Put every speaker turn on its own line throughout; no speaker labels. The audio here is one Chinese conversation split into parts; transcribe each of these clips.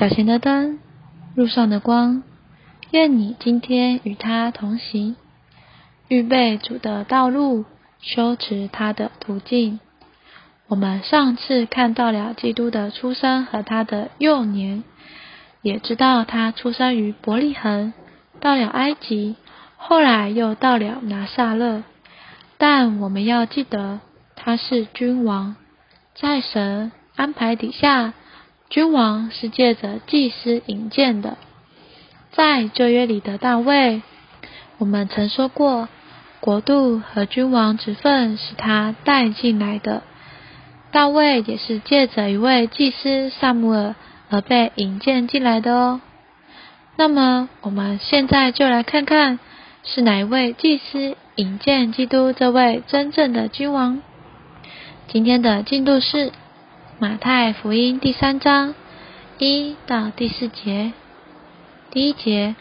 脚前的灯，路上的光。愿你今天与他同行，预备主的道路，修持他的途径。我们上次看到了基督的出生和他的幼年，也知道他出生于伯利恒，到了埃及，后来又到了拿撒勒。但我们要记得，他是君王，在神安排底下，君王是借着祭司引荐的。在旧约里的大卫，我们曾说过，国度和君王之分是他带进来的。大卫也是借着一位祭司萨姆尔而被引荐进来的哦。那么，我们现在就来看看，是哪一位祭司引荐基督这位真正的君王？今天的进度是马太福音第三章一到第四节。第一节，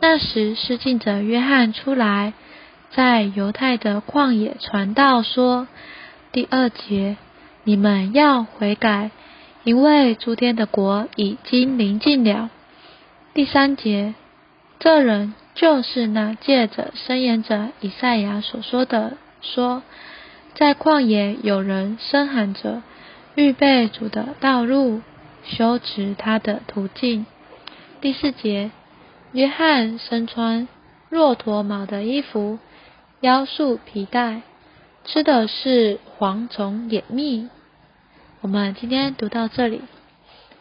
那时施浸者约翰出来，在犹太的旷野传道说。第二节，你们要悔改，因为诸天的国已经临近了。第三节，这人就是那借着申言者以赛亚所说的，说在旷野有人声喊着，预备主的道路，修直他的途径。第四节，约翰身穿骆驼毛的衣服，腰束皮带，吃的是蝗虫野蜜。我们今天读到这里，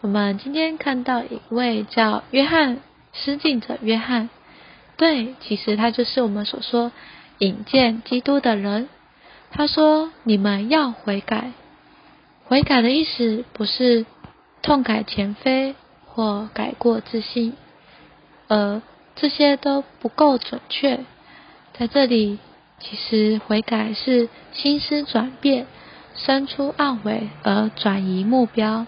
我们今天看到一位叫约翰施浸者约翰，对，其实他就是我们所说引荐基督的人。他说：“你们要悔改。”悔改的意思不是痛改前非。或改过自新，而这些都不够准确。在这里，其实悔改是心思转变，生出懊悔而转移目标。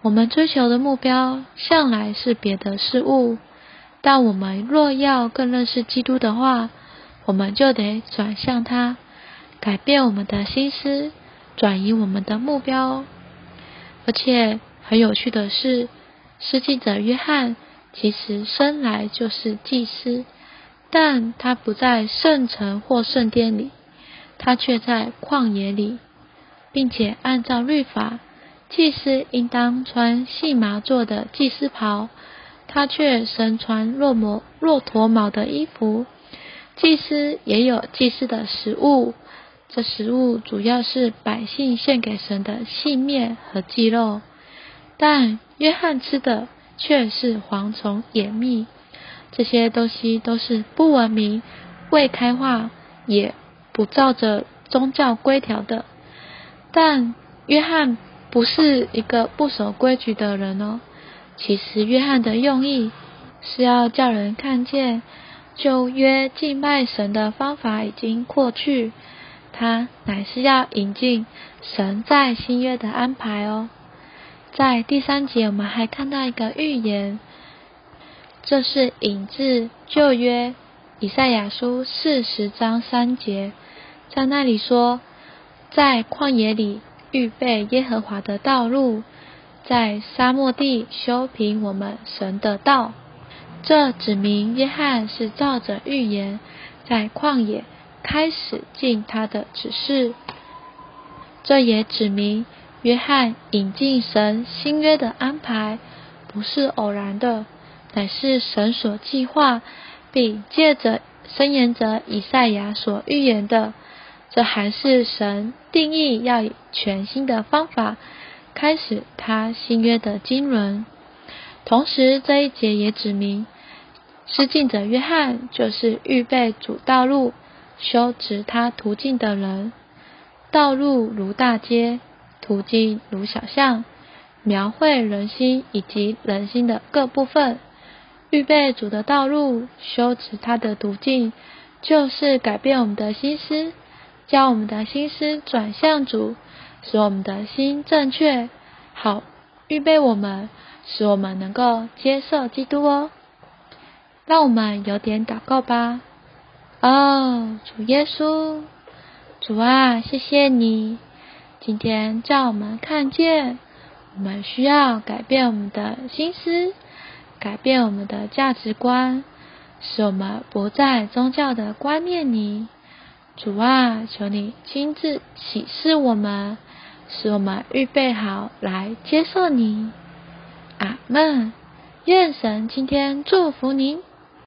我们追求的目标向来是别的事物，但我们若要更认识基督的话，我们就得转向他，改变我们的心思，转移我们的目标。而且很有趣的是。施祭者约翰其实生来就是祭司，但他不在圣城或圣殿里，他却在旷野里，并且按照律法，祭司应当穿细麻做的祭司袍，他却身穿骆驼骆驼毛的衣服。祭司也有祭司的食物，这食物主要是百姓献给神的细面和鸡肉。但约翰吃的却是蝗虫、野蜜，这些东西都是不文明、未开化，也不照着宗教规条的。但约翰不是一个不守规矩的人哦。其实约翰的用意是要叫人看见旧约敬拜神的方法已经过去，他乃是要引进神在新约的安排哦。在第三节，我们还看到一个预言，这是引自旧约以赛亚书四十章三节，在那里说，在旷野里预备耶和华的道路，在沙漠地修平我们神的道。这指明约翰是照着预言，在旷野开始尽他的指示。这也指明。约翰引进神新约的安排，不是偶然的，乃是神所计划，并借着申言者以赛亚所预言的。这还是神定义要以全新的方法开始他新约的经纶。同时，这一节也指明，施浸者约翰就是预备主道路、修直他途径的人。道路如大街。途径如小巷，描绘人心以及人心的各部分，预备主的道路，修持他的途径，就是改变我们的心思，将我们的心思转向主，使我们的心正确，好预备我们，使我们能够接受基督哦。让我们有点祷告吧。哦，主耶稣，主啊，谢谢你。今天叫我们看见，我们需要改变我们的心思，改变我们的价值观，使我们不在宗教的观念里。主啊，求你亲自启示我们，使我们预备好来接受你。阿门。愿神今天祝福您。